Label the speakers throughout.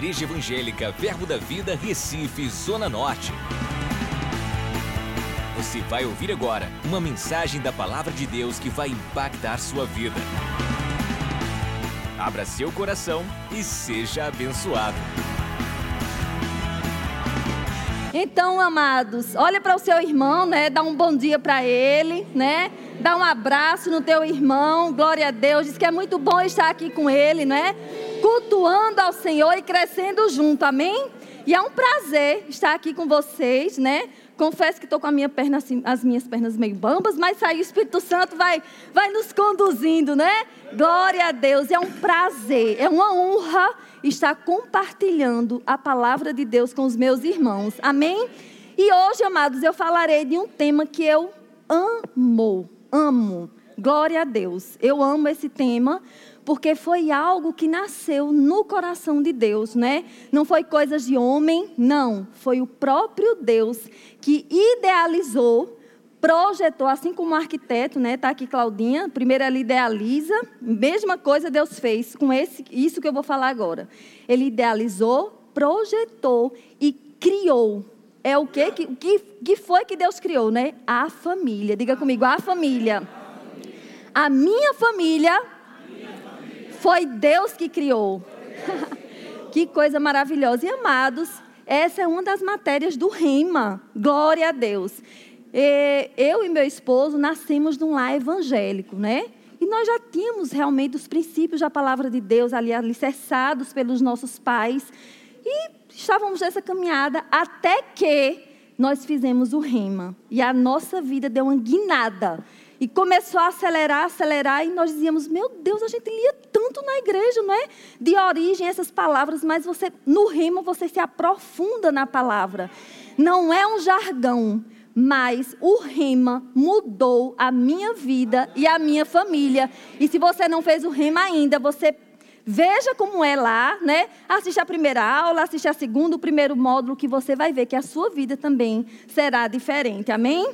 Speaker 1: Igreja Evangélica Verbo da Vida, Recife, Zona Norte. Você vai ouvir agora uma mensagem da Palavra de Deus que vai impactar sua vida. Abra seu coração e seja abençoado.
Speaker 2: Então, amados, olha para o seu irmão, né? Dá um bom dia para ele, né? Dá um abraço no teu irmão. Glória a Deus. Diz que é muito bom estar aqui com ele, né? Cultuando ao Senhor e crescendo junto. Amém? E é um prazer estar aqui com vocês, né? Confesso que estou com a minha perna, assim, as minhas pernas meio bambas, mas aí o Espírito Santo vai, vai nos conduzindo, né? Glória a Deus, é um prazer, é uma honra estar compartilhando a palavra de Deus com os meus irmãos. Amém? E hoje, amados, eu falarei de um tema que eu amo, amo. Glória a Deus. Eu amo esse tema porque foi algo que nasceu no coração de Deus, né? Não foi coisas de homem, não, foi o próprio Deus que idealizou, projetou, assim como o arquiteto, né? Tá aqui Claudinha, primeiro ele idealiza, mesma coisa Deus fez com esse, isso que eu vou falar agora. Ele idealizou, projetou e criou. É o que, que, que foi que Deus criou, né? A família. Diga comigo, a família. A minha família foi Deus que criou. que coisa maravilhosa. E amados, essa é uma das matérias do Rima. Glória a Deus. E eu e meu esposo nascemos num lar evangélico, né? E nós já tínhamos realmente os princípios da palavra de Deus ali alicerçados pelos nossos pais. E estávamos nessa caminhada até que nós fizemos o rema. E a nossa vida deu uma guinada. E começou a acelerar, acelerar, e nós dizíamos: Meu Deus, a gente lia tanto na igreja, não é? De origem essas palavras, mas você, no rimo, você se aprofunda na palavra. Não é um jargão, mas o rema mudou a minha vida e a minha família. E se você não fez o rema ainda, você veja como é lá, né? Assiste a primeira aula, assiste a segunda, o primeiro módulo, que você vai ver que a sua vida também será diferente. Amém?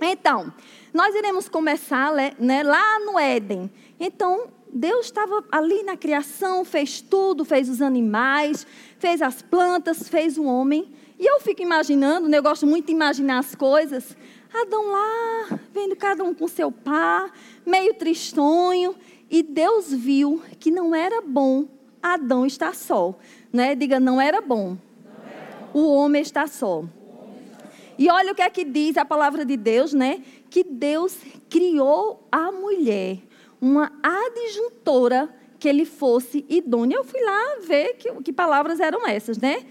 Speaker 2: Então, nós iremos começar né, lá no Éden. Então, Deus estava ali na criação, fez tudo, fez os animais, fez as plantas, fez o homem. E eu fico imaginando, né, eu gosto muito de imaginar as coisas. Adão lá, vendo cada um com seu par, meio tristonho. E Deus viu que não era bom Adão estar só. Né? Diga, não era bom. Não era bom. O homem está só. E olha o que é que diz a palavra de Deus, né? Que Deus criou a mulher, uma adjuntora que ele fosse idônea. Eu fui lá ver que, que palavras eram essas, né?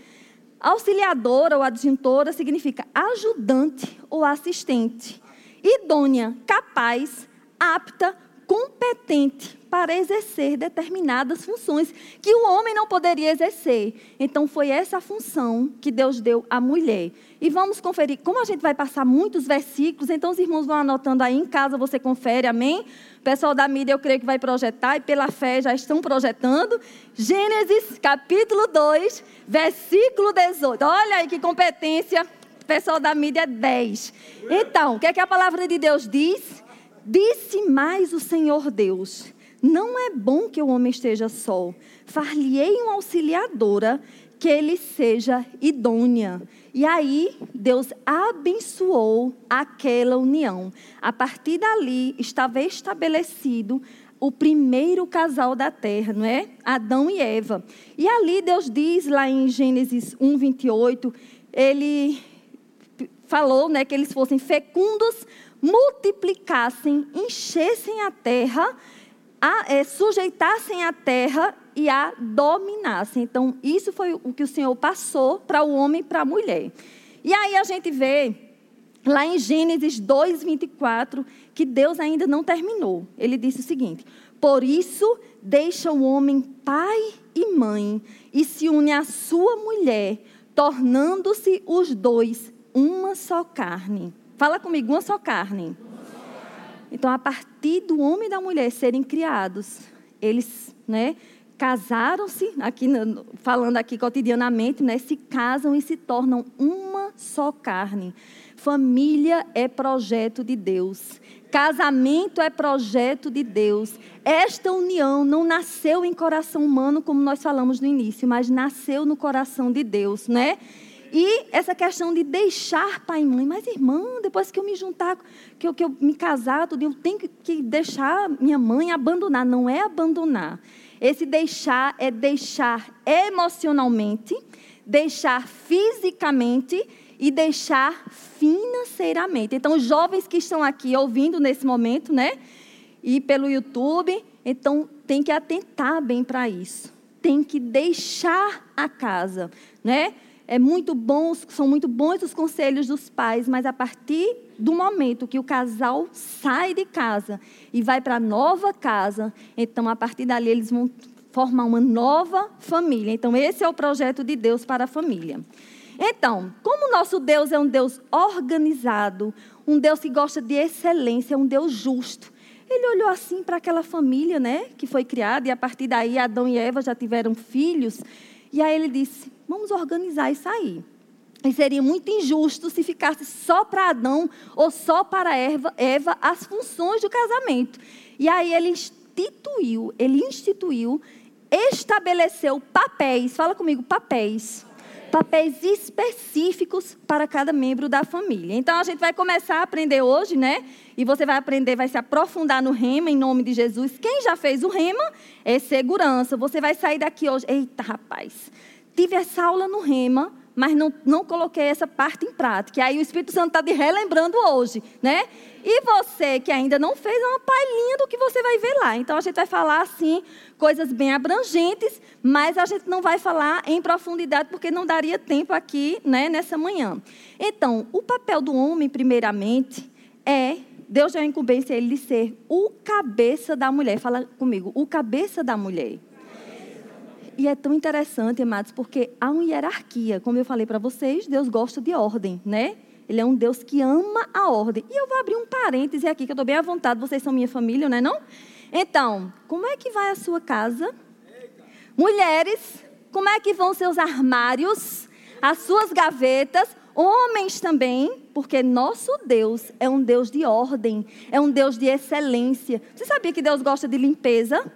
Speaker 2: Auxiliadora ou adjuntora significa ajudante ou assistente. Idônea, capaz, apta, competente para exercer determinadas funções que o homem não poderia exercer. Então foi essa função que Deus deu à mulher. E vamos conferir, como a gente vai passar muitos versículos, então os irmãos vão anotando aí em casa, você confere, amém? O pessoal da mídia eu creio que vai projetar e pela fé já estão projetando. Gênesis capítulo 2, versículo 18. Olha aí que competência. Pessoal da mídia é 10. Então, o que é que a palavra de Deus diz? Disse mais o Senhor Deus: Não é bom que o homem esteja só. Far-lhe-ei uma auxiliadora que ele seja idônea. E aí, Deus abençoou aquela união. A partir dali, estava estabelecido o primeiro casal da terra, não é? Adão e Eva. E ali Deus diz lá em Gênesis 1, 28, ele falou né, que eles fossem fecundos, multiplicassem, enchessem a terra, a, é, sujeitassem a terra e a dominassem. Então, isso foi o que o Senhor passou para o homem e para a mulher. E aí a gente vê lá em Gênesis 2, 24, que Deus ainda não terminou. Ele disse o seguinte: Por isso deixa o homem pai e mãe e se une à sua mulher, tornando-se os dois uma só carne. Fala comigo, uma só carne. Então, a partir do homem e da mulher serem criados, eles, né, casaram-se, aqui falando aqui cotidianamente, né, se casam e se tornam uma só carne. Família é projeto de Deus. Casamento é projeto de Deus. Esta união não nasceu em coração humano, como nós falamos no início, mas nasceu no coração de Deus, né? E essa questão de deixar pai e mãe. Mas, irmã, depois que eu me juntar, que eu, que eu me casar, tudo, eu tenho que deixar minha mãe abandonar. Não é abandonar. Esse deixar é deixar emocionalmente, deixar fisicamente e deixar financeiramente. Então, os jovens que estão aqui ouvindo nesse momento, né? E pelo YouTube, então tem que atentar bem para isso. Tem que deixar a casa, né? É muito bom, são muito bons os conselhos dos pais, mas a partir do momento que o casal sai de casa e vai para a nova casa, então a partir dali eles vão formar uma nova família. Então esse é o projeto de Deus para a família. Então, como nosso Deus é um Deus organizado, um Deus que gosta de excelência, um Deus justo, ele olhou assim para aquela família, né, que foi criada e a partir daí Adão e Eva já tiveram filhos, e aí ele disse: Vamos organizar isso aí. E seria muito injusto se ficasse só para Adão ou só para Eva, as funções do casamento. E aí ele instituiu, ele instituiu, estabeleceu papéis, fala comigo, papéis. Papéis específicos para cada membro da família. Então a gente vai começar a aprender hoje, né? E você vai aprender, vai se aprofundar no rema em nome de Jesus. Quem já fez o rema é segurança. Você vai sair daqui hoje. Eita, rapaz tive essa aula no Rema, mas não, não coloquei essa parte em prática. E aí o Espírito Santo está te relembrando hoje, né? E você que ainda não fez, é uma palhinha do que você vai ver lá. Então a gente vai falar assim, coisas bem abrangentes, mas a gente não vai falar em profundidade, porque não daria tempo aqui, né, nessa manhã. Então, o papel do homem, primeiramente, é Deus já incumbência ele de ser o cabeça da mulher. Fala comigo, o cabeça da mulher. E é tão interessante, amados, porque há uma hierarquia. Como eu falei para vocês, Deus gosta de ordem, né? Ele é um Deus que ama a ordem. E eu vou abrir um parêntese aqui, que eu estou bem à vontade, vocês são minha família, não é não? Então, como é que vai a sua casa? Mulheres, como é que vão seus armários, as suas gavetas? Homens também, porque nosso Deus é um Deus de ordem, é um Deus de excelência. Você sabia que Deus gosta de limpeza?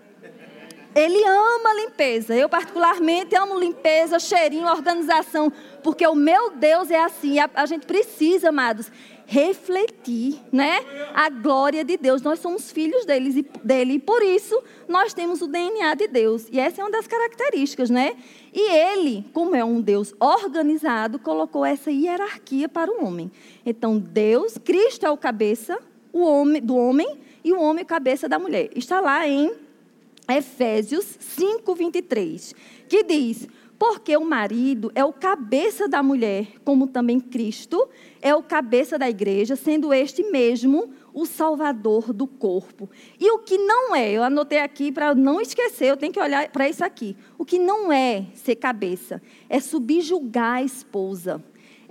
Speaker 2: Ele ama limpeza. Eu, particularmente, amo limpeza, cheirinho, organização, porque o meu Deus é assim. A, gente precisa, amados, refletir né, a glória de Deus. Nós somos filhos deles e, dele e, por isso, nós temos o DNA de Deus. E essa é uma das características, né? E ele, como é um Deus organizado, colocou essa hierarquia para o homem. Então, Deus, Cristo é o cabeça o homem, do homem e o homem é cabeça da mulher. Está lá em Efésios 5, 23, que diz: Porque o marido é o cabeça da mulher, como também Cristo é o cabeça da igreja, sendo este mesmo o salvador do corpo. E o que não é, eu anotei aqui para não esquecer, eu tenho que olhar para isso aqui. O que não é ser cabeça é subjugar a esposa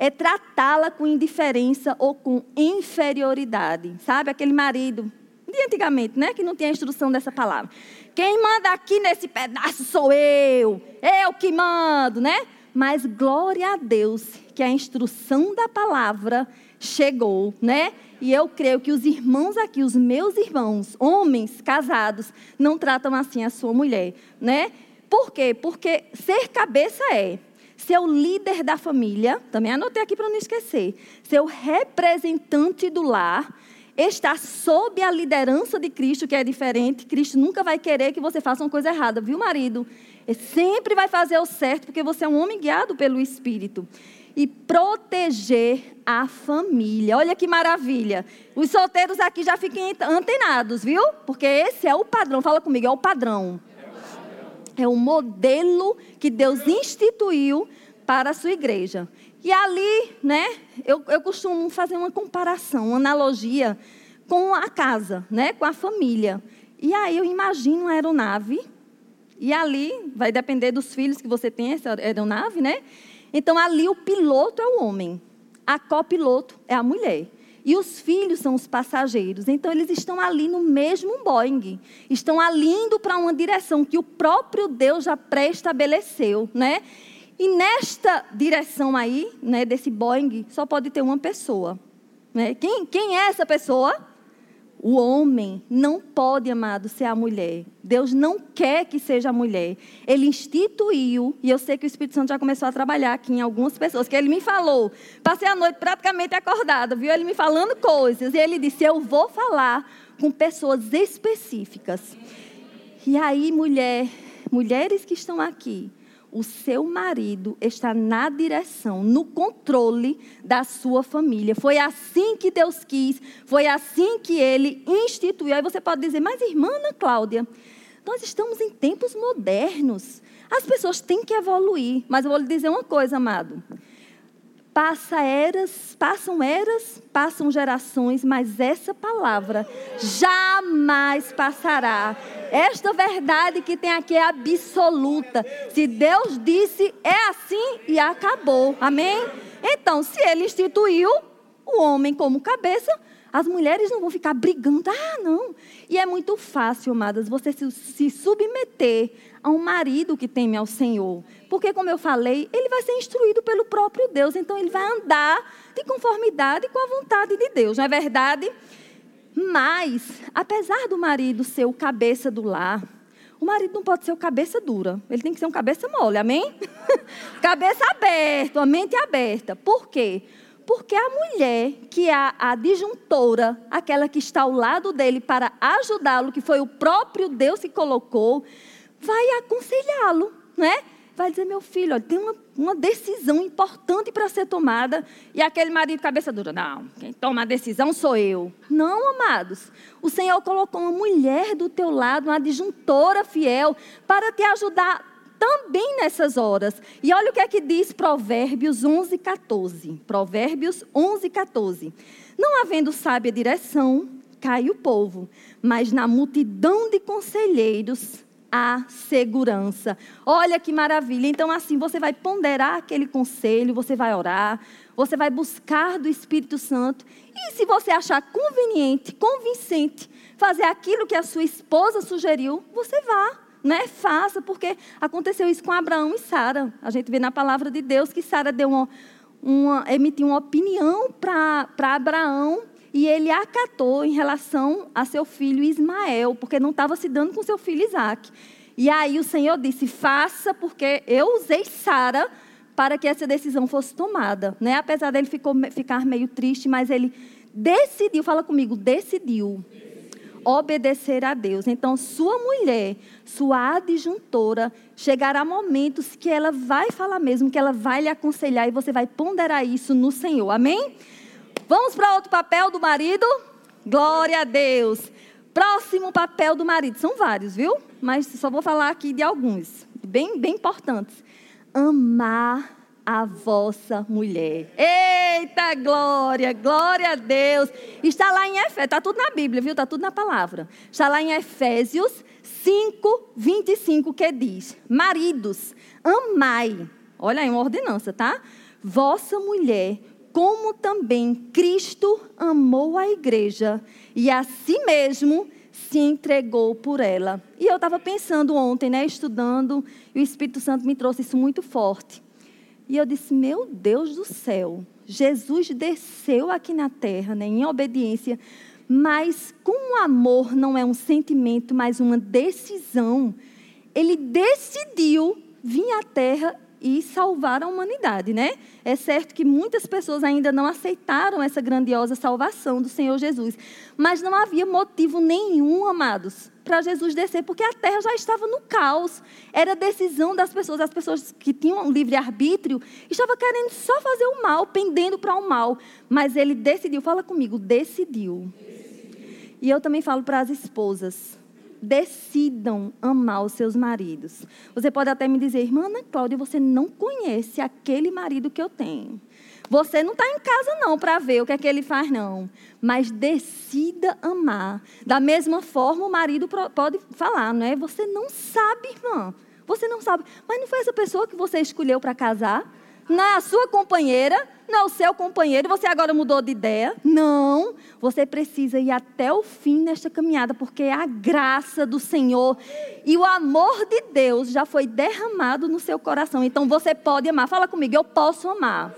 Speaker 2: é tratá-la com indiferença ou com inferioridade. Sabe aquele marido de antigamente, né, que não tinha a instrução dessa palavra. Quem manda aqui nesse pedaço sou eu. Eu que mando, né? Mas glória a Deus que a instrução da palavra chegou, né? E eu creio que os irmãos aqui, os meus irmãos, homens casados, não tratam assim a sua mulher, né? Por quê? Porque ser cabeça é ser o líder da família, também anotei aqui para não esquecer, ser o representante do lar, está sob a liderança de Cristo, que é diferente. Cristo nunca vai querer que você faça uma coisa errada, viu, marido? Ele sempre vai fazer o certo, porque você é um homem guiado pelo Espírito. E proteger a família. Olha que maravilha. Os solteiros aqui já fiquem antenados, viu? Porque esse é o padrão. Fala comigo, é o padrão. É o modelo que Deus instituiu para a sua igreja. E ali, né, eu, eu costumo fazer uma comparação, uma analogia com a casa, né, com a família. E aí eu imagino uma aeronave, e ali vai depender dos filhos que você tem, essa aeronave, né? Então ali o piloto é o homem, a copiloto é a mulher. E os filhos são os passageiros. Então, eles estão ali no mesmo Boeing. Estão ali indo para uma direção que o próprio Deus já pré-estabeleceu, né? E nesta direção aí, né, desse Boeing, só pode ter uma pessoa. Né? Quem, quem é essa pessoa? O homem não pode, amado, ser a mulher. Deus não quer que seja a mulher. Ele instituiu, e eu sei que o Espírito Santo já começou a trabalhar aqui em algumas pessoas, que ele me falou. Passei a noite praticamente acordada, viu? Ele me falando coisas. E ele disse: Eu vou falar com pessoas específicas. E aí, mulher, mulheres que estão aqui, o seu marido está na direção, no controle da sua família. Foi assim que Deus quis, foi assim que ele instituiu. Aí você pode dizer, mas irmã Ana Cláudia, nós estamos em tempos modernos. As pessoas têm que evoluir. Mas eu vou lhe dizer uma coisa, amado. Passa eras, passam eras, passam gerações, mas essa palavra jamais passará. Esta verdade que tem aqui é absoluta. Se Deus disse, é assim e acabou. Amém? Então, se ele instituiu o homem como cabeça, as mulheres não vão ficar brigando. Ah, não. E é muito fácil, amadas, você se, se submeter a um marido que teme ao Senhor. Porque, como eu falei, ele vai ser instruído pelo próprio Deus. Então, ele vai andar de conformidade com a vontade de Deus, não é verdade? Mas, apesar do marido ser o cabeça do lar, o marido não pode ser o cabeça dura. Ele tem que ser um cabeça mole, amém? cabeça aberta, a mente aberta. Por quê? Porque a mulher, que é a adjuntora, aquela que está ao lado dele para ajudá-lo, que foi o próprio Deus que colocou, vai aconselhá-lo, né? Vai dizer, meu filho, olha, tem uma, uma decisão importante para ser tomada. E aquele marido cabeça dura, não, quem toma a decisão sou eu. Não, amados. O Senhor colocou uma mulher do teu lado, uma adjuntora fiel, para te ajudar também nessas horas. E olha o que é que diz Provérbios 11, 14. Provérbios 11, 14. Não havendo sábia direção, cai o povo, mas na multidão de conselheiros a segurança. Olha que maravilha. Então, assim, você vai ponderar aquele conselho, você vai orar, você vai buscar do Espírito Santo. E se você achar conveniente, convincente, fazer aquilo que a sua esposa sugeriu, você vá. Né? Faça, porque aconteceu isso com Abraão e Sara. A gente vê na palavra de Deus que Sara deu uma, uma, emitiu uma opinião para Abraão e ele acatou em relação a seu filho Ismael, porque não estava se dando com seu filho Isaac. E aí o Senhor disse: faça, porque eu usei Sara para que essa decisão fosse tomada. Né? Apesar dele ficou, ficar meio triste, mas ele decidiu, fala comigo, decidiu obedecer a Deus. Então, sua mulher, sua adjuntora, chegará momentos que ela vai falar mesmo, que ela vai lhe aconselhar e você vai ponderar isso no Senhor. Amém? Vamos para outro papel do marido? Glória a Deus. Próximo papel do marido. São vários, viu? Mas só vou falar aqui de alguns, bem, bem importantes. Amar a vossa mulher. Eita glória, glória a Deus. Está lá em Efésios, está tudo na Bíblia, viu? Está tudo na palavra. Está lá em Efésios 5, 25, que diz: Maridos, amai. Olha aí, uma ordenança, tá? Vossa mulher como também Cristo amou a igreja e a si mesmo se entregou por ela. E eu estava pensando ontem, né, estudando, e o Espírito Santo me trouxe isso muito forte. E eu disse: Meu Deus do céu, Jesus desceu aqui na terra, né, em obediência, mas como o amor não é um sentimento, mas uma decisão, ele decidiu vir à terra e salvar a humanidade, né? É certo que muitas pessoas ainda não aceitaram essa grandiosa salvação do Senhor Jesus, mas não havia motivo nenhum, amados, para Jesus descer, porque a terra já estava no caos. Era decisão das pessoas, as pessoas que tinham um livre arbítrio, estavam querendo só fazer o mal, pendendo para o mal, mas ele decidiu, fala comigo, decidiu. E eu também falo para as esposas, decidam amar os seus maridos. Você pode até me dizer, irmã Ana Cláudia, você não conhece aquele marido que eu tenho. Você não está em casa não para ver o que é que ele faz não, mas decida amar. Da mesma forma o marido pode falar, não é? Você não sabe, irmã. Você não sabe. Mas não foi essa pessoa que você escolheu para casar? Não é a sua companheira, não é o seu companheiro, você agora mudou de ideia. Não, você precisa ir até o fim nesta caminhada, porque a graça do Senhor e o amor de Deus já foi derramado no seu coração. Então você pode amar. Fala comigo, eu posso amar.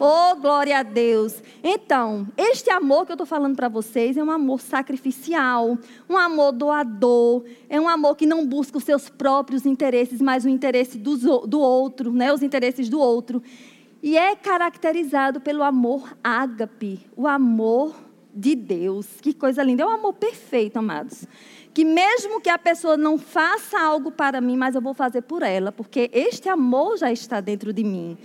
Speaker 2: Oh, glória a Deus. Então, este amor que eu estou falando para vocês é um amor sacrificial, um amor doador, é um amor que não busca os seus próprios interesses, mas o interesse do, do outro, né? os interesses do outro. E é caracterizado pelo amor ágape, o amor de Deus. Que coisa linda. É um amor perfeito, amados. Que mesmo que a pessoa não faça algo para mim, mas eu vou fazer por ela, porque este amor já está dentro de mim.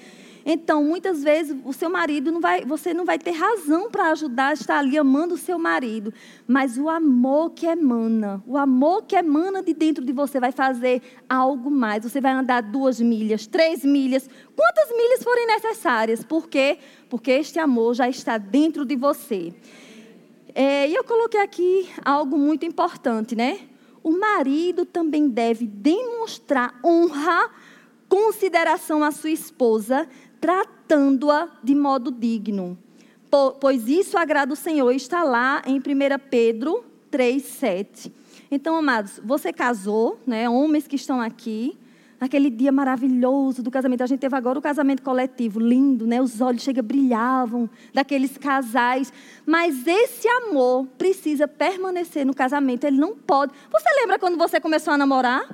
Speaker 2: Então, muitas vezes, o seu marido não vai, você não vai ter razão para ajudar a estar ali amando o seu marido. Mas o amor que emana, o amor que emana de dentro de você vai fazer algo mais. Você vai andar duas milhas, três milhas, quantas milhas forem necessárias. Por quê? Porque este amor já está dentro de você. É, e eu coloquei aqui algo muito importante, né? O marido também deve demonstrar honra, consideração à sua esposa, tratando-a de modo digno. Pois isso agrada o Senhor, está lá em 1 Pedro 3, 7. Então, amados, você casou, né? Homens que estão aqui, naquele dia maravilhoso do casamento. A gente teve agora o casamento coletivo, lindo, né? Os olhos chega brilhavam daqueles casais. Mas esse amor precisa permanecer no casamento. Ele não pode. Você lembra quando você começou a namorar?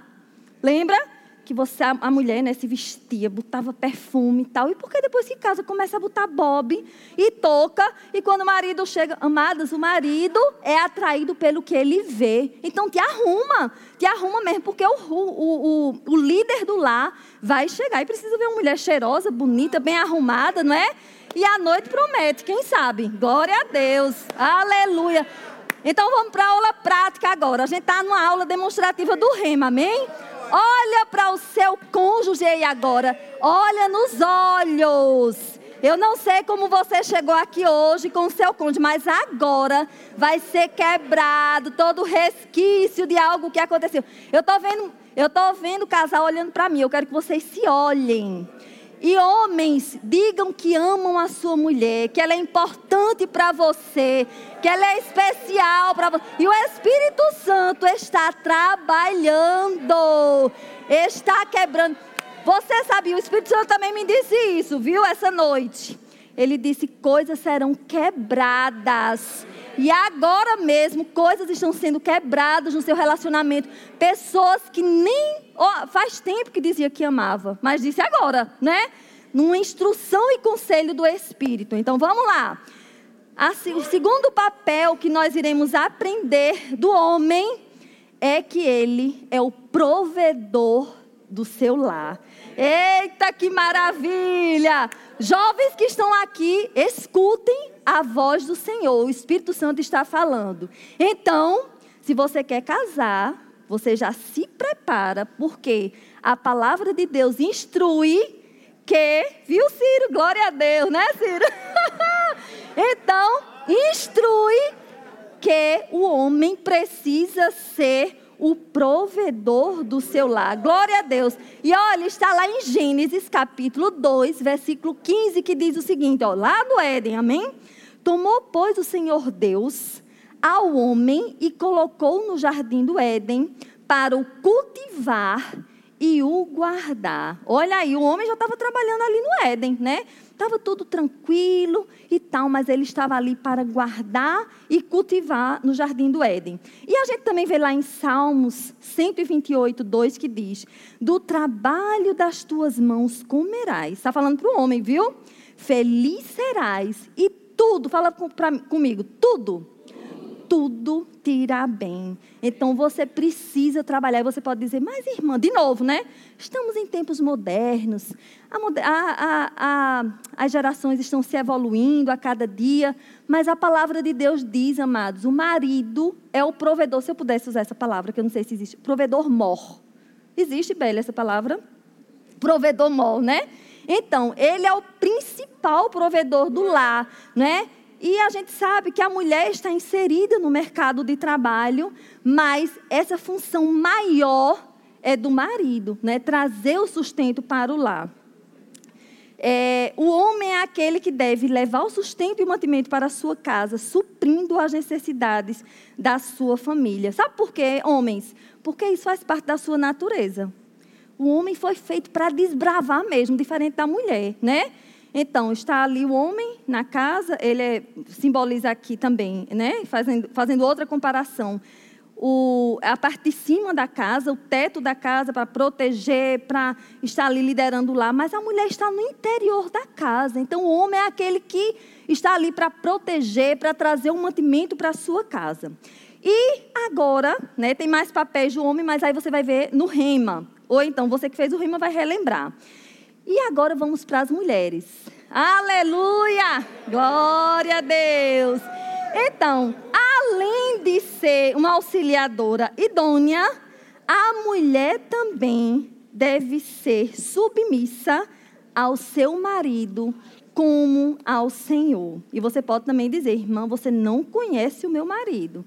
Speaker 2: Lembra? Que você, a, mulher, né, se vestia, botava perfume e tal. E porque depois que casa começa a botar bob e toca. E quando o marido chega, amadas, o marido é atraído pelo que ele vê. Então te arruma, te arruma mesmo, porque o, o, o, o líder do lar vai chegar e precisa ver uma mulher cheirosa, bonita, bem arrumada, não é? E a noite promete, quem sabe? Glória a Deus, aleluia. Então vamos para a aula prática agora. A gente está numa aula demonstrativa do rema, amém? Olha para o seu cônjuge aí agora. Olha nos olhos. Eu não sei como você chegou aqui hoje com o seu cônjuge, mas agora vai ser quebrado todo resquício de algo que aconteceu. Eu estou vendo, eu tô vendo o casal olhando para mim. Eu quero que vocês se olhem. E homens, digam que amam a sua mulher, que ela é importante para você, que ela é especial para você. E o Espírito Santo está trabalhando, está quebrando. Você sabia, o Espírito Santo também me disse isso, viu, essa noite. Ele disse: coisas serão quebradas. E agora mesmo, coisas estão sendo quebradas no seu relacionamento. Pessoas que nem. Oh, faz tempo que dizia que amava, mas disse agora, né? Numa instrução e conselho do Espírito. Então vamos lá. O segundo papel que nós iremos aprender do homem é que ele é o provedor do seu lar. Eita, que maravilha! Jovens que estão aqui, escutem a voz do Senhor. O Espírito Santo está falando. Então, se você quer casar, você já se prepara, porque a palavra de Deus instrui que, viu, Ciro? Glória a Deus, né, Ciro? então, instrui que o homem precisa ser o provedor do seu lar. Glória a Deus. E olha, está lá em Gênesis capítulo 2, versículo 15, que diz o seguinte, ó, lá no Éden, amém? Tomou, pois, o Senhor Deus ao homem e colocou no jardim do Éden para o cultivar e o guardar. Olha aí, o homem já estava trabalhando ali no Éden, né? Estava tudo tranquilo e tal, mas ele estava ali para guardar e cultivar no jardim do Éden. E a gente também vê lá em Salmos 128, 2 que diz: Do trabalho das tuas mãos comerás. Está falando para o homem, viu? Feliz serás e tudo, fala com, pra, comigo, tudo tudo te irá bem. Então você precisa trabalhar. Você pode dizer, mas irmã, de novo, né? Estamos em tempos modernos. A, a, a, as gerações estão se evoluindo a cada dia. Mas a palavra de Deus diz, amados, o marido é o provedor. Se eu pudesse usar essa palavra, que eu não sei se existe. Provedor mor. Existe, Bela, essa palavra? Provedor mor, né? Então, ele é o principal provedor do lar, né? E a gente sabe que a mulher está inserida no mercado de trabalho, mas essa função maior é do marido, né? Trazer o sustento para o lar. É, o homem é aquele que deve levar o sustento e o mantimento para a sua casa, suprindo as necessidades da sua família. Sabe por quê, homens? Porque isso faz parte da sua natureza. O homem foi feito para desbravar mesmo, diferente da mulher, né? Então, está ali o homem na casa, ele é, simboliza aqui também, né? fazendo, fazendo outra comparação. O, a parte de cima da casa, o teto da casa para proteger, para estar ali liderando lá, mas a mulher está no interior da casa. Então, o homem é aquele que está ali para proteger, para trazer um mantimento para a sua casa. E agora, né, tem mais papéis do homem, mas aí você vai ver no rema. Ou então, você que fez o rima vai relembrar. E agora vamos para as mulheres. Aleluia! Glória a Deus! Então, além de ser uma auxiliadora idônea, a mulher também deve ser submissa ao seu marido como ao Senhor. E você pode também dizer, irmã, você não conhece o meu marido.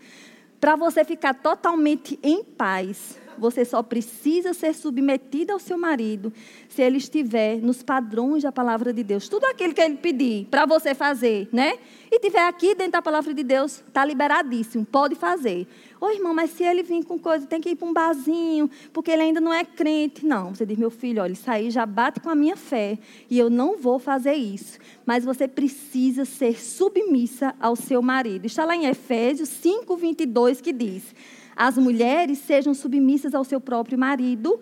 Speaker 2: Para você ficar totalmente em paz, você só precisa ser submetida ao seu marido se ele estiver nos padrões da palavra de Deus. Tudo aquilo que ele pedir para você fazer, né? E tiver aqui dentro da palavra de Deus, está liberadíssimo, pode fazer. Ô irmão, mas se ele vir com coisa, tem que ir para um barzinho, porque ele ainda não é crente. Não, você diz, meu filho, olha, isso aí já bate com a minha fé, e eu não vou fazer isso. Mas você precisa ser submissa ao seu marido. Está lá em Efésios 5, 22, que diz as mulheres sejam submissas ao seu próprio marido,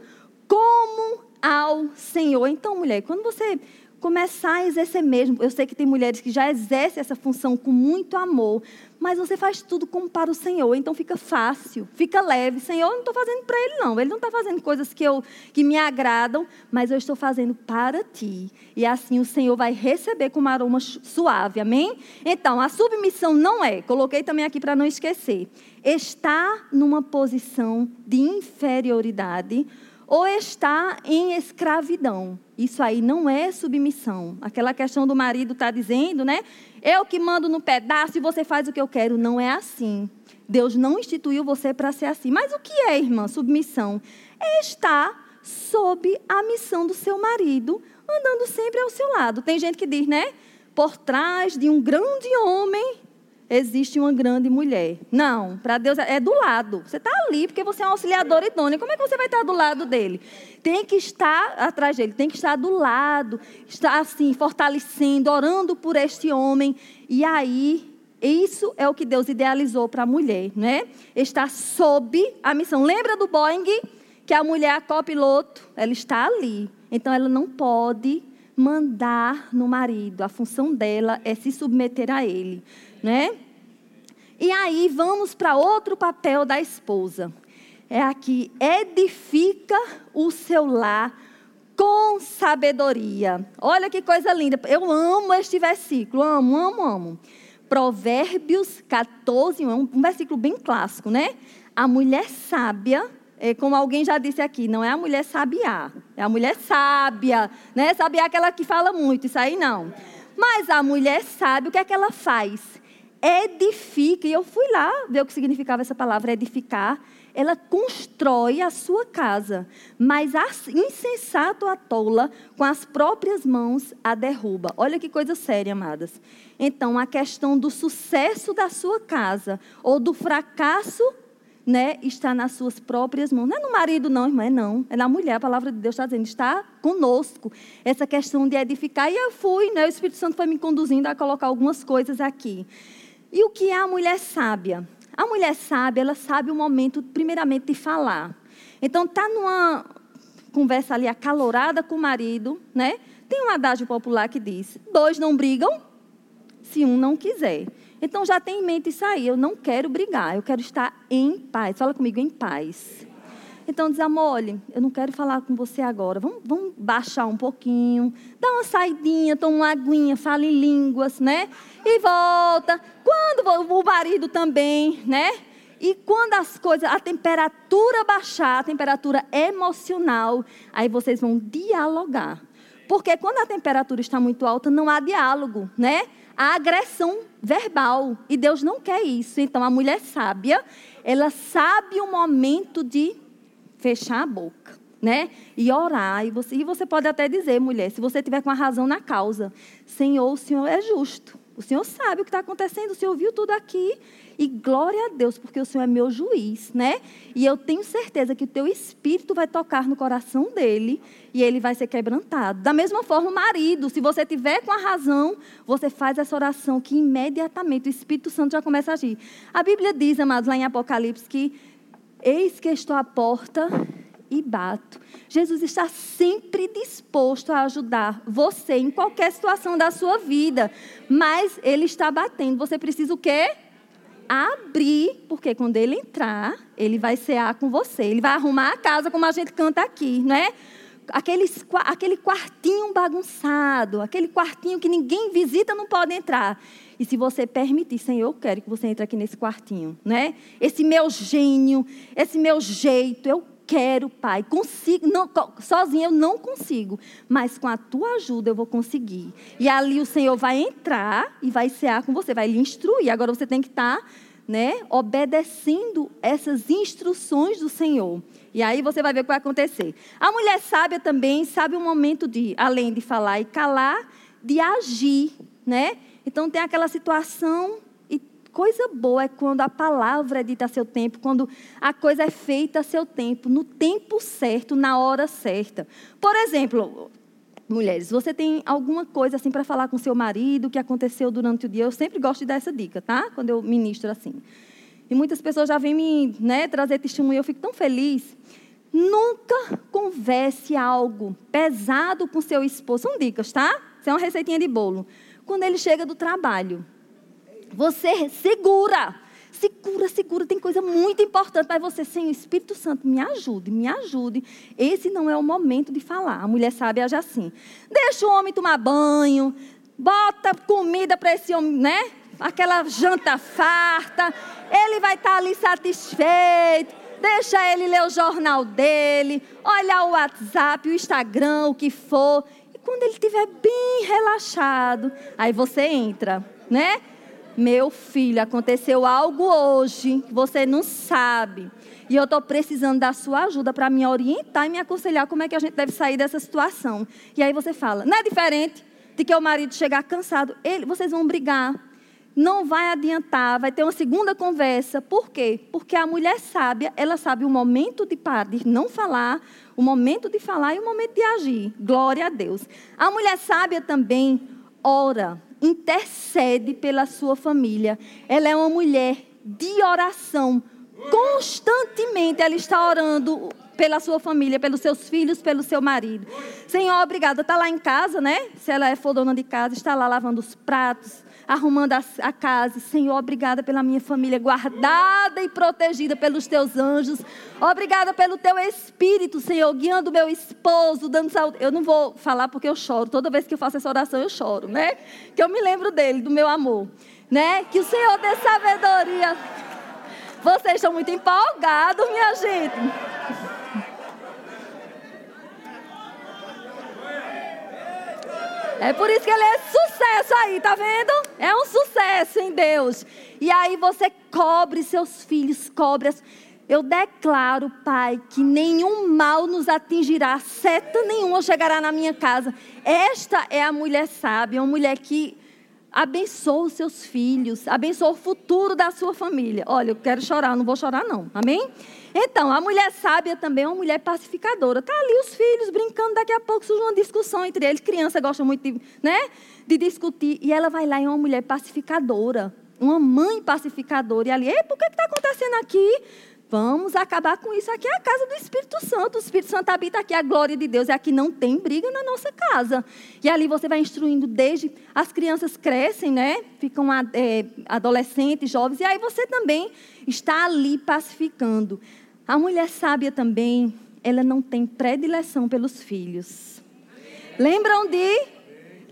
Speaker 2: como ao Senhor. Então, mulher, quando você começar a exercer mesmo. Eu sei que tem mulheres que já exercem essa função com muito amor, mas você faz tudo como para o Senhor, então fica fácil, fica leve. Senhor, eu não estou fazendo para Ele, não. Ele não está fazendo coisas que, eu, que me agradam, mas eu estou fazendo para Ti. E assim o Senhor vai receber com um aroma suave, amém? Então, a submissão não é, coloquei também aqui para não esquecer, está numa posição de inferioridade ou está em escravidão. Isso aí não é submissão. Aquela questão do marido está dizendo, né? Eu que mando no pedaço e você faz o que eu quero. Não é assim. Deus não instituiu você para ser assim. Mas o que é, irmã, submissão? É estar sob a missão do seu marido, andando sempre ao seu lado. Tem gente que diz, né? Por trás de um grande homem existe uma grande mulher. Não, para Deus é do lado. Você está ali porque você é um auxiliador idôneo. Como é que você vai estar do lado dele? Tem que estar atrás dele, tem que estar do lado, estar assim, fortalecendo, orando por este homem. E aí, isso é o que Deus idealizou para a mulher, né? Estar sob a missão. Lembra do Boeing? Que a mulher, a copiloto, ela está ali. Então, ela não pode mandar no marido. A função dela é se submeter a ele né? E aí vamos para outro papel da esposa. É aqui, edifica o seu lar com sabedoria. Olha que coisa linda. Eu amo este versículo, amo, amo, amo. Provérbios 14, um, um versículo bem clássico, né? A mulher sábia, é, como alguém já disse aqui, não é a mulher sabiá, é a mulher sábia, né? Sabiá é aquela que fala muito, isso aí não. Mas a mulher sábia, o que é que ela faz? Edifica, e eu fui lá ver o que significava essa palavra edificar, ela constrói a sua casa, mas a insensato a tola, com as próprias mãos a derruba. Olha que coisa séria, amadas. Então, a questão do sucesso da sua casa ou do fracasso né, está nas suas próprias mãos. Não é no marido, não, irmã, é não. É na mulher. A palavra de Deus está dizendo, está conosco. Essa questão de edificar. E eu fui, né, o Espírito Santo foi me conduzindo a colocar algumas coisas aqui. E o que é a mulher sábia? A mulher sábia, ela sabe o momento, primeiramente, de falar. Então, tá numa conversa ali acalorada com o marido, né? Tem um adágio popular que diz: dois não brigam se um não quiser. Então, já tem em mente isso aí. Eu não quero brigar, eu quero estar em paz. Fala comigo, em paz. Então diz, amor, olha, eu não quero falar com você agora. Vamos, vamos baixar um pouquinho, dá uma saidinha, toma uma aguinha, fale línguas, né? E volta. Quando o marido também, né? E quando as coisas, a temperatura baixar, a temperatura emocional, aí vocês vão dialogar. Porque quando a temperatura está muito alta, não há diálogo, né? Há agressão verbal. E Deus não quer isso. Então a mulher sábia, ela sabe o momento de fechar a boca. né? E orar. E você, e você pode até dizer, mulher, se você tiver com a razão na causa, Senhor, o Senhor é justo. O Senhor sabe o que está acontecendo, o Senhor viu tudo aqui. E glória a Deus, porque o Senhor é meu juiz, né? E eu tenho certeza que o teu espírito vai tocar no coração dele e ele vai ser quebrantado. Da mesma forma, o marido, se você tiver com a razão, você faz essa oração que imediatamente o Espírito Santo já começa a agir. A Bíblia diz, amados, lá em Apocalipse, que eis que estou à porta e bato. Jesus está sempre disposto a ajudar você em qualquer situação da sua vida, mas ele está batendo. Você precisa o quê? Abrir, porque quando ele entrar, ele vai cear com você. Ele vai arrumar a casa como a gente canta aqui, né? Aqueles, aquele quartinho bagunçado, aquele quartinho que ninguém visita não pode entrar. E se você permitir, Senhor, eu quero que você entre aqui nesse quartinho, né? Esse meu gênio, esse meu jeito, eu quero, Pai. Consigo, não, sozinha eu não consigo, mas com a tua ajuda eu vou conseguir. E ali o Senhor vai entrar e vai cear com você, vai lhe instruir. Agora você tem que estar, tá, né, obedecendo essas instruções do Senhor. E aí você vai ver o que vai acontecer. A mulher sábia também sabe o momento de, além de falar e calar, de agir, né? Então tem aquela situação Coisa boa é quando a palavra é dita a seu tempo, quando a coisa é feita a seu tempo, no tempo certo, na hora certa. Por exemplo, mulheres, você tem alguma coisa assim para falar com seu marido que aconteceu durante o dia? Eu sempre gosto de dar essa dica, tá? Quando eu ministro assim. E muitas pessoas já vêm me né, trazer testemunho, eu fico tão feliz. Nunca converse algo pesado com seu esposo. São dicas, tá? Isso é uma receitinha de bolo. Quando ele chega do trabalho. Você segura. Segura, segura. Tem coisa muito importante. Mas você, Senhor, Espírito Santo, me ajude, me ajude. Esse não é o momento de falar. A mulher sabe age assim. Deixa o homem tomar banho. Bota comida para esse homem, né? Aquela janta farta. Ele vai estar tá ali satisfeito. Deixa ele ler o jornal dele. Olha o WhatsApp, o Instagram, o que for. E quando ele estiver bem relaxado, aí você entra, né? Meu filho, aconteceu algo hoje que você não sabe. E eu estou precisando da sua ajuda para me orientar e me aconselhar como é que a gente deve sair dessa situação. E aí você fala, não é diferente de que o marido chegar cansado, ele, vocês vão brigar. Não vai adiantar, vai ter uma segunda conversa. Por quê? Porque a mulher sábia, ela sabe o momento de parar, de não falar, o momento de falar e o momento de agir. Glória a Deus. A mulher sábia também ora intercede pela sua família. Ela é uma mulher de oração. Constantemente ela está orando pela sua família, pelos seus filhos, pelo seu marido. Senhor, obrigada. Está lá em casa, né? Se ela for dona de casa, está lá lavando os pratos, arrumando a, a, casa. Senhor, obrigada pela minha família, guardada e protegida pelos teus anjos. Obrigada pelo teu espírito, Senhor, guiando meu esposo, dando saúde. Eu não vou falar porque eu choro. Toda vez que eu faço essa oração, eu choro, né? Que eu me lembro dele, do meu amor. Né? Que o Senhor dê sabedoria. Vocês estão muito empolgados, minha gente. É por isso que ele é sucesso aí, tá vendo? É um sucesso em Deus. E aí você cobre seus filhos, cobre as... Eu declaro, Pai, que nenhum mal nos atingirá, seta nenhuma chegará na minha casa. Esta é a mulher sábia, uma mulher que abençoa os seus filhos, abençoa o futuro da sua família. Olha, eu quero chorar, não vou chorar não. Amém? Então, a mulher sábia também é uma mulher pacificadora. Tá ali os filhos brincando, daqui a pouco surge uma discussão entre eles. Criança gosta muito de, né, de discutir. E ela vai lá e é uma mulher pacificadora. Uma mãe pacificadora. E ali, Ei, por que está acontecendo aqui? Vamos acabar com isso. Aqui é a casa do Espírito Santo. O Espírito Santo habita aqui, a glória de Deus. E aqui não tem briga na nossa casa. E ali você vai instruindo desde. As crianças crescem, né? Ficam é, adolescentes, jovens. E aí você também está ali pacificando. A mulher sábia também, ela não tem predileção pelos filhos. Lembram de?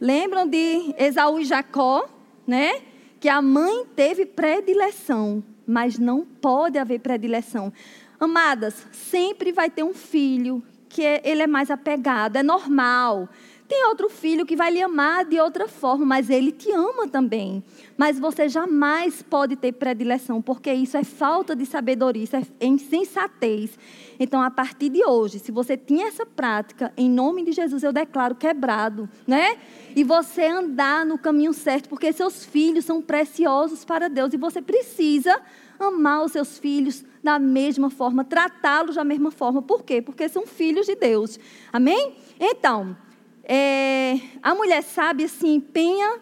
Speaker 2: Lembram de Esaú e Jacó, né? Que a mãe teve predileção mas não pode haver predileção. Amadas, sempre vai ter um filho que ele é mais apegado, é normal. Tem outro filho que vai lhe amar de outra forma, mas ele te ama também. Mas você jamais pode ter predileção, porque isso é falta de sabedoria, isso é insensatez. Então, a partir de hoje, se você tinha essa prática, em nome de Jesus eu declaro quebrado, né? E você andar no caminho certo, porque seus filhos são preciosos para Deus e você precisa amar os seus filhos da mesma forma, tratá-los da mesma forma. Por quê? Porque são filhos de Deus. Amém? Então, é, a mulher sábia se empenha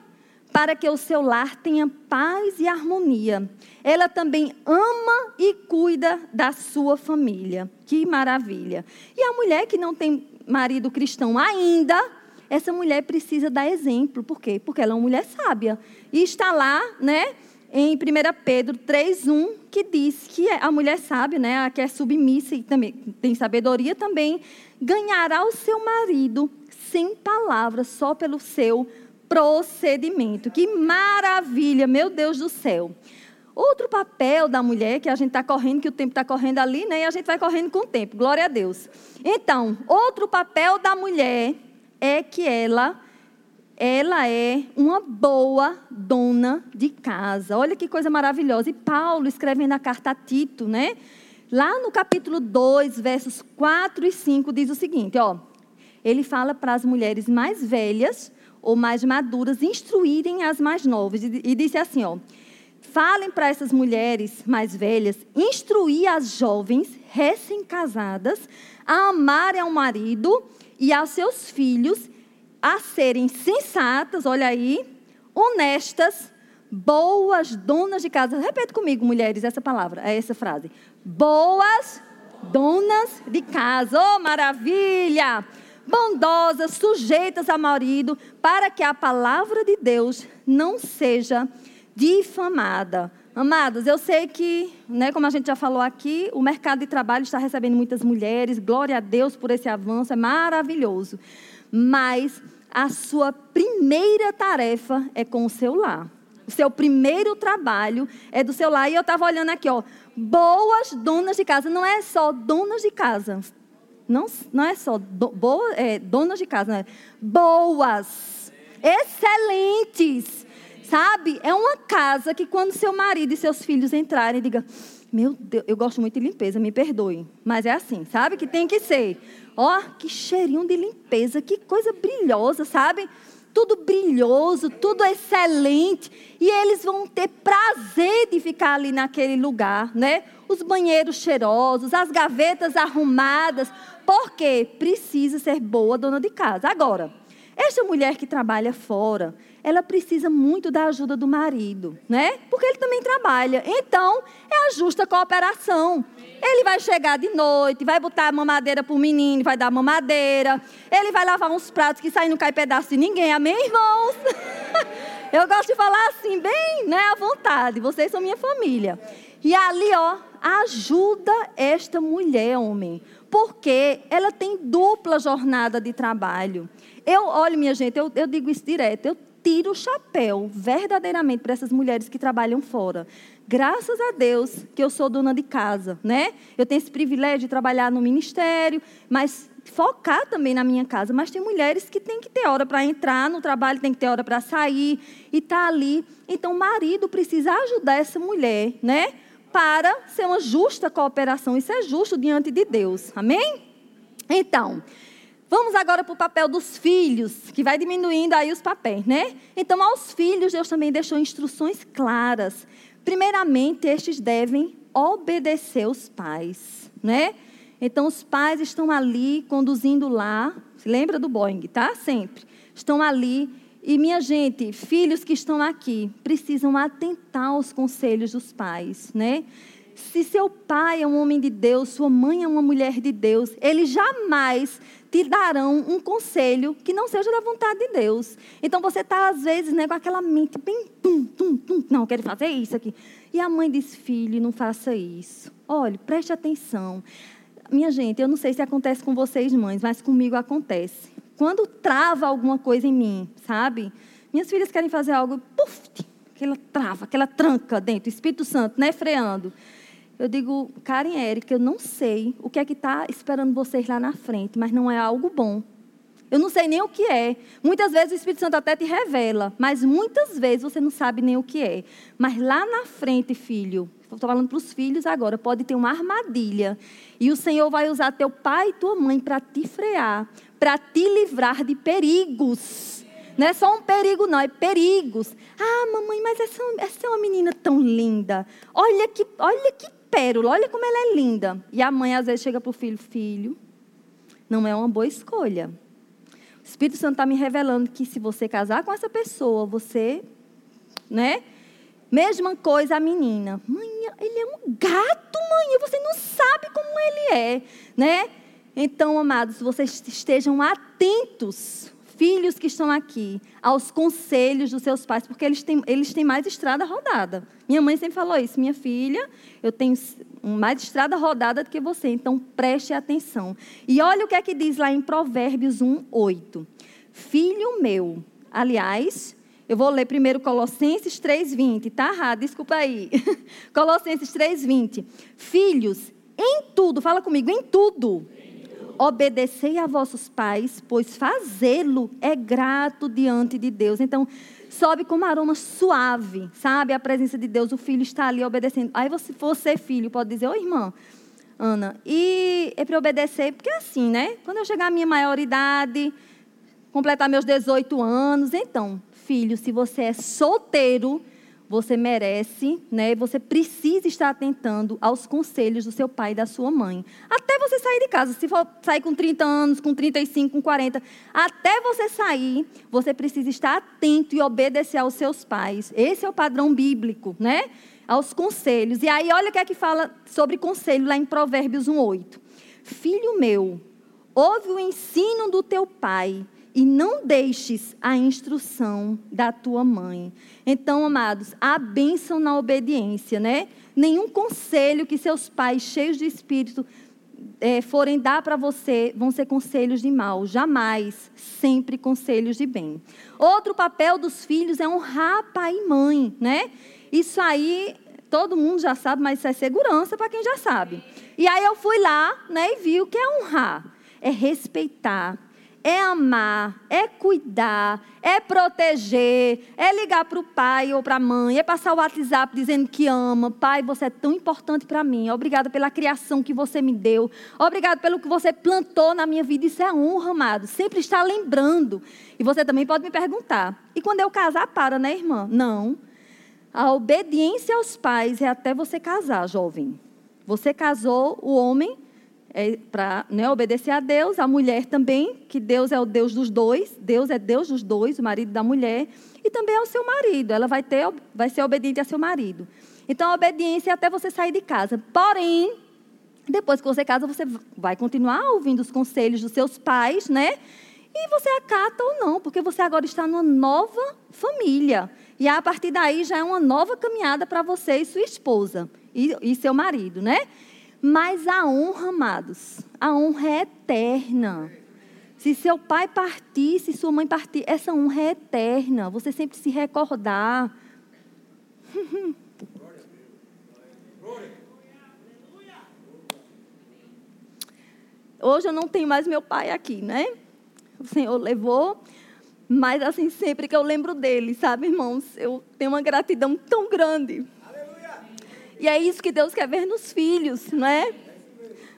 Speaker 2: para que o seu lar tenha paz e harmonia. Ela também ama e cuida da sua família. Que maravilha. E a mulher que não tem marido cristão ainda, essa mulher precisa dar exemplo. Por quê? Porque ela é uma mulher sábia. E está lá, né? em 1 Pedro 3,1, que diz que a mulher sábia, né, a que é submissa e também tem sabedoria também, ganhará o seu marido sem palavras, só pelo seu procedimento. Que maravilha, meu Deus do céu. Outro papel da mulher, que a gente está correndo, que o tempo está correndo ali, né? E a gente vai correndo com o tempo. Glória a Deus. Então, outro papel da mulher é que ela ela é uma boa dona de casa. Olha que coisa maravilhosa. E Paulo, escrevendo a carta a Tito, né? Lá no capítulo 2, versos 4 e 5, diz o seguinte, ó. Ele fala para as mulheres mais velhas ou mais maduras instruírem as mais novas. E disse assim, ó. Falem para essas mulheres mais velhas instruir as jovens recém-casadas a amarem ao marido e aos seus filhos a serem sensatas, olha aí, honestas, boas donas de casa. Repete comigo, mulheres, essa palavra, essa frase. Boas donas de casa. Oh, maravilha! Bondosas, sujeitas ao marido, para que a palavra de Deus não seja difamada. Amados, eu sei que, né, como a gente já falou aqui, o mercado de trabalho está recebendo muitas mulheres. Glória a Deus por esse avanço, é maravilhoso. Mas a sua primeira tarefa é com o seu lar. O seu primeiro trabalho é do seu lar. E eu estava olhando aqui, ó. Boas donas de casa. Não é só donas de casa. Não, não é só do, boa, é, donas de casa. É. Boas. Excelentes. Sabe? É uma casa que quando seu marido e seus filhos entrarem, diga meu Deus, eu gosto muito de limpeza, me perdoe. Mas é assim, sabe? Que tem que ser. Ó, oh, que cheirinho de limpeza, que coisa brilhosa, sabe? Tudo brilhoso, tudo excelente. E eles vão ter prazer de ficar ali naquele lugar, né? Os banheiros cheirosos, as gavetas arrumadas. Porque precisa ser boa dona de casa. Agora, esta mulher que trabalha fora, ela precisa muito da ajuda do marido, né? Porque ele também trabalha. Então, é a justa cooperação. Ele vai chegar de noite, vai botar a mamadeira para o menino, vai dar mamadeira. Ele vai lavar uns pratos que saem não cai pedaço de ninguém. Amém, irmãos? Eu gosto de falar assim, bem, né, à vontade. Vocês são minha família. E ali, ó, ajuda esta mulher, homem. Porque ela tem dupla jornada de trabalho. Eu, olha, minha gente, eu, eu digo isso direto. Eu tiro o chapéu verdadeiramente para essas mulheres que trabalham fora. Graças a Deus que eu sou dona de casa, né? Eu tenho esse privilégio de trabalhar no ministério, mas focar também na minha casa. Mas tem mulheres que têm que ter hora para entrar no trabalho, tem que ter hora para sair e tá ali. Então, o marido precisa ajudar essa mulher, né? Para ser uma justa cooperação. Isso é justo diante de Deus. Amém? Então, Vamos agora para o papel dos filhos, que vai diminuindo aí os papéis, né? Então, aos filhos, Deus também deixou instruções claras. Primeiramente, estes devem obedecer os pais, né? Então, os pais estão ali conduzindo lá. Se lembra do Boeing, tá? Sempre. Estão ali. E, minha gente, filhos que estão aqui, precisam atentar aos conselhos dos pais, né? Se seu pai é um homem de Deus, sua mãe é uma mulher de Deus, eles jamais te darão um conselho que não seja da vontade de Deus. Então você está, às vezes, né, com aquela mente bem tum, tum, tum, não, quero fazer isso aqui. E a mãe diz, filho, não faça isso. Olhe, preste atenção. Minha gente, eu não sei se acontece com vocês, mães, mas comigo acontece. Quando trava alguma coisa em mim, sabe? Minhas filhas querem fazer algo, puf, aquela trava, aquela tranca dentro, Espírito Santo, né, freando. Eu digo, Karen e Érica, eu não sei o que é que está esperando vocês lá na frente, mas não é algo bom. Eu não sei nem o que é. Muitas vezes o Espírito Santo até te revela, mas muitas vezes você não sabe nem o que é. Mas lá na frente, filho, estou falando para os filhos agora, pode ter uma armadilha. E o Senhor vai usar teu pai e tua mãe para te frear, para te livrar de perigos. Não é só um perigo, não, é perigos. Ah, mamãe, mas essa, essa é uma menina tão linda. Olha que, olha que pérola, olha como ela é linda. E a mãe às vezes chega para o filho: Filho, não é uma boa escolha. O Espírito Santo está me revelando que se você casar com essa pessoa, você, né? Mesma coisa a menina. Mãe, ele é um gato, mãe. Você não sabe como ele é, né? Então, amados, vocês estejam atentos filhos que estão aqui aos conselhos dos seus pais, porque eles têm, eles têm mais estrada rodada. Minha mãe sempre falou isso, minha filha, eu tenho mais estrada rodada do que você, então preste atenção. E olha o que é que diz lá em Provérbios 1, 8. Filho meu, aliás, eu vou ler primeiro Colossenses 3,20, tá errado, desculpa aí. Colossenses 3,20. Filhos, em tudo, fala comigo, em tudo obedecei a vossos pais, pois fazê-lo é grato diante de Deus. Então, sobe com um aroma suave, sabe? A presença de Deus, o filho está ali obedecendo. Aí você, você filho, pode dizer, ô irmã, Ana, e é para obedecer, porque é assim, né? Quando eu chegar à minha maioridade, completar meus 18 anos, então, filho, se você é solteiro, você merece, né? Você precisa estar atentando aos conselhos do seu pai e da sua mãe. Até você sair de casa, se for sair com 30 anos, com 35, com 40, até você sair, você precisa estar atento e obedecer aos seus pais. Esse é o padrão bíblico, né? Aos conselhos. E aí olha o que é que fala sobre conselho lá em Provérbios 1:8. Filho meu, ouve o ensino do teu pai e não deixes a instrução da tua mãe. Então, amados, a bênção na obediência, né? Nenhum conselho que seus pais, cheios de espírito, é, forem dar para você, vão ser conselhos de mal. Jamais, sempre conselhos de bem. Outro papel dos filhos é honrar pai e mãe, né? Isso aí todo mundo já sabe, mas isso é segurança para quem já sabe. E aí eu fui lá, né, e vi o que é honrar. É respeitar, é amar, é cuidar, é proteger, é ligar para o pai ou para a mãe, é passar o WhatsApp dizendo que ama. Pai, você é tão importante para mim. Obrigada pela criação que você me deu. Obrigado pelo que você plantou na minha vida. Isso é honra, amado. Sempre está lembrando. E você também pode me perguntar: e quando eu casar, para, né, irmã? Não. A obediência aos pais é até você casar, jovem. Você casou, o homem é para né, obedecer a Deus, a mulher também, que Deus é o Deus dos dois, Deus é Deus dos dois, o marido da mulher, e também ao seu marido, ela vai, ter, vai ser obediente a seu marido. Então, a obediência é até você sair de casa. Porém, depois que você casa, você vai continuar ouvindo os conselhos dos seus pais, né? E você acata ou não, porque você agora está numa nova família. E a partir daí já é uma nova caminhada para você e sua esposa e, e seu marido, né? Mas a honra, amados, a honra é eterna. Se seu pai partir, se sua mãe partir, essa honra é eterna. Você sempre se recordar. Hoje eu não tenho mais meu pai aqui, né? O Senhor levou, mas assim, sempre que eu lembro dele, sabe, irmãos, eu tenho uma gratidão tão grande e é isso que Deus quer ver nos filhos, não é?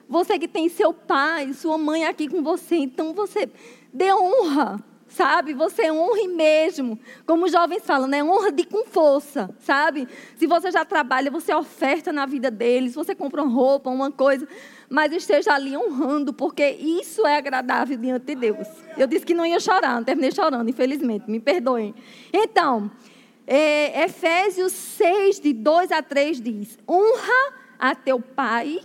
Speaker 2: Você que tem seu pai, sua mãe aqui com você, então você dê honra, sabe? Você honre mesmo. Como os jovens falam, né? Honra de com força, sabe? Se você já trabalha, você oferta na vida deles, você compra uma roupa, uma coisa, mas esteja ali honrando, porque isso é agradável diante de Deus. Eu disse que não ia chorar, não terminei chorando, infelizmente, me perdoem. Então, é, Efésios 6, de 2 a 3 diz: honra a teu pai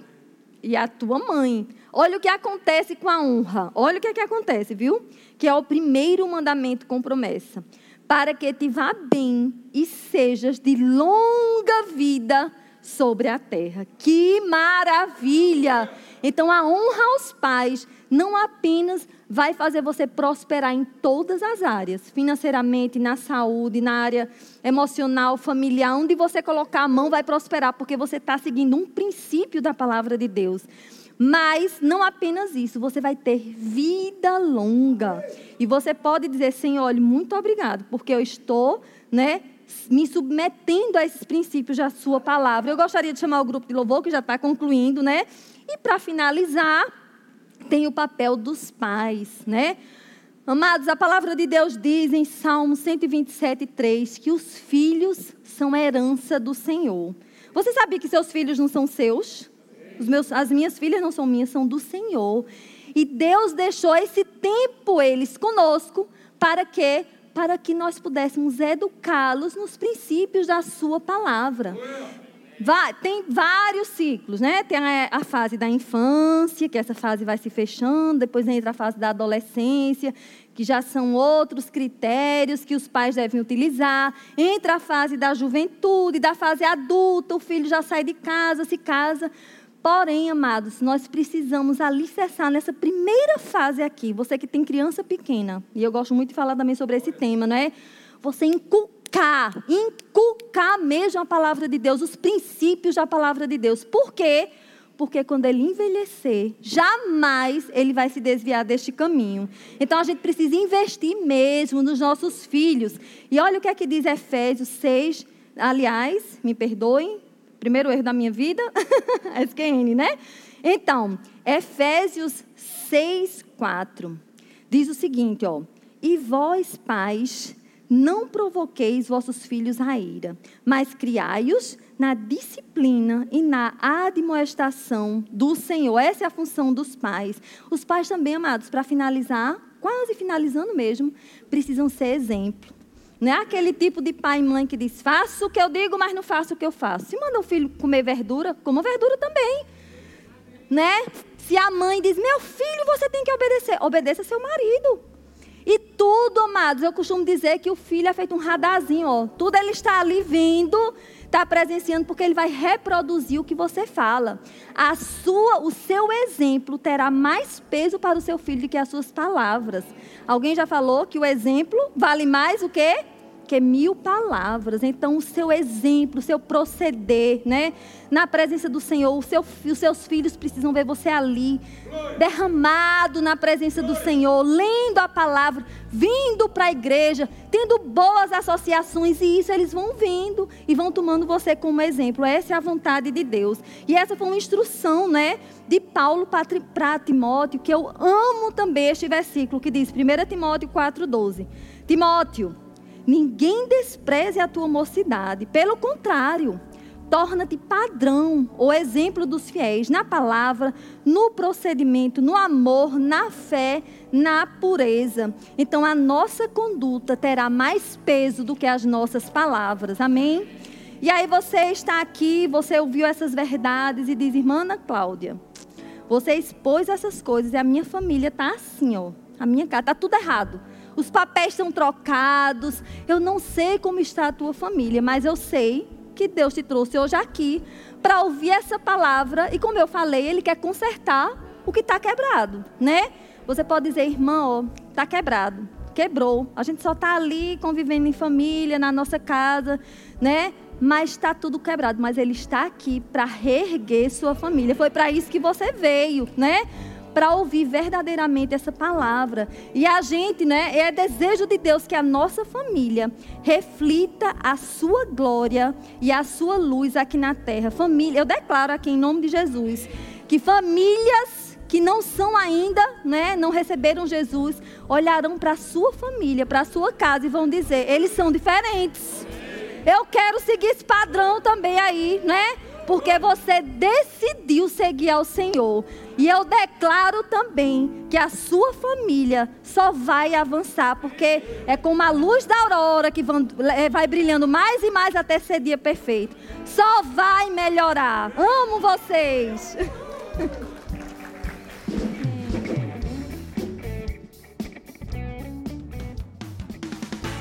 Speaker 2: e a tua mãe. Olha o que acontece com a honra. Olha o que, é que acontece, viu? Que é o primeiro mandamento com promessa. Para que te vá bem e sejas de longa vida sobre a terra. Que maravilha! Então, a honra aos pais não apenas vai fazer você prosperar em todas as áreas, financeiramente, na saúde, na área emocional, familiar, onde você colocar a mão vai prosperar, porque você está seguindo um princípio da palavra de Deus. Mas não apenas isso, você vai ter vida longa. E você pode dizer, Senhor, olha, muito obrigado, porque eu estou, né, me submetendo a esses princípios da sua palavra. Eu gostaria de chamar o grupo de louvor, que já está concluindo, né? E para finalizar, tem o papel dos pais, né? Amados, a palavra de Deus diz em Salmo 127, 3 que os filhos são herança do Senhor. Você sabia que seus filhos não são seus? Meus, as minhas filhas não são minhas, são do Senhor. E Deus deixou esse tempo eles conosco para que para que nós pudéssemos educá-los nos princípios da sua palavra. Tem vários ciclos, né? Tem a, a, fase da infância, que essa fase vai se fechando, depois entra a fase da adolescência, que já são outros critérios que os pais devem utilizar. Entra a fase da juventude, da fase adulta, o filho já sai de casa, se casa. Porém, amados, nós precisamos alicerçar nessa primeira fase aqui. Você que tem criança pequena, e eu gosto muito de falar também sobre esse tema, não é? Você inculcar, inculcar mesmo a palavra de Deus, os princípios da palavra de Deus. Por quê? Porque quando ele envelhecer, jamais ele vai se desviar deste caminho. Então a gente precisa investir mesmo nos nossos filhos. E olha o que é que diz Efésios 6, aliás, me perdoem, Primeiro erro da minha vida, SQN, né? Então, Efésios 6, 4. Diz o seguinte, ó. E vós, pais, não provoqueis vossos filhos à ira, mas criai-os na disciplina e na admoestação do Senhor. Essa é a função dos pais. Os pais também, amados, para finalizar, quase finalizando mesmo, precisam ser exemplo. Não é aquele tipo de pai e mãe que diz, faço o que eu digo, mas não faço o que eu faço. Se manda o filho comer verdura, coma verdura também. Né? Se a mãe diz, meu filho, você tem que obedecer, obedeça seu marido. E tudo, amados, eu costumo dizer que o filho é feito um radarzinho, ó. Tudo ele está ali vindo, está presenciando, porque ele vai reproduzir o que você fala. A sua, o seu exemplo terá mais peso para o seu filho do que as suas palavras. Alguém já falou que o exemplo vale mais o quê? Que mil palavras. Então, o seu exemplo, o seu proceder, né? Na presença do Senhor, seu, os seus filhos precisam ver você ali, derramado na presença do Senhor, lendo a palavra, vindo para a igreja, tendo boas associações, e isso eles vão vendo e vão tomando você como exemplo. Essa é a vontade de Deus. E essa foi uma instrução, né? De Paulo para Timóteo, que eu amo também este versículo que diz, 1 Timóteo 4,12. Timóteo, Ninguém despreze a tua mocidade. Pelo contrário, torna-te padrão ou exemplo dos fiéis na palavra, no procedimento, no amor, na fé, na pureza. Então a nossa conduta terá mais peso do que as nossas palavras. Amém? E aí você está aqui, você ouviu essas verdades e diz, irmã Ana Cláudia, você expôs essas coisas e a minha família está assim, ó. A minha casa está tudo errado os papéis são trocados. Eu não sei como está a tua família, mas eu sei que Deus te trouxe hoje aqui para ouvir essa palavra. E como eu falei, Ele quer consertar o que está quebrado, né? Você pode dizer, irmão, está quebrado, quebrou. A gente só está ali convivendo em família, na nossa casa, né? Mas está tudo quebrado. Mas Ele está aqui para reerguer sua família. Foi para isso que você veio, né? Para ouvir verdadeiramente essa palavra. E a gente, né, é desejo de Deus que a nossa família reflita a sua glória e a sua luz aqui na terra. Família, eu declaro aqui em nome de Jesus que famílias que não são ainda, né, não receberam Jesus, olharão para a sua família, para a sua casa e vão dizer: eles são diferentes. Eu quero seguir esse padrão também aí, né? Porque você decidiu seguir ao Senhor. E eu declaro também que a sua família só vai avançar, porque é como a luz da aurora que é, vai brilhando mais e mais até ser dia perfeito. Só vai melhorar. Amo vocês.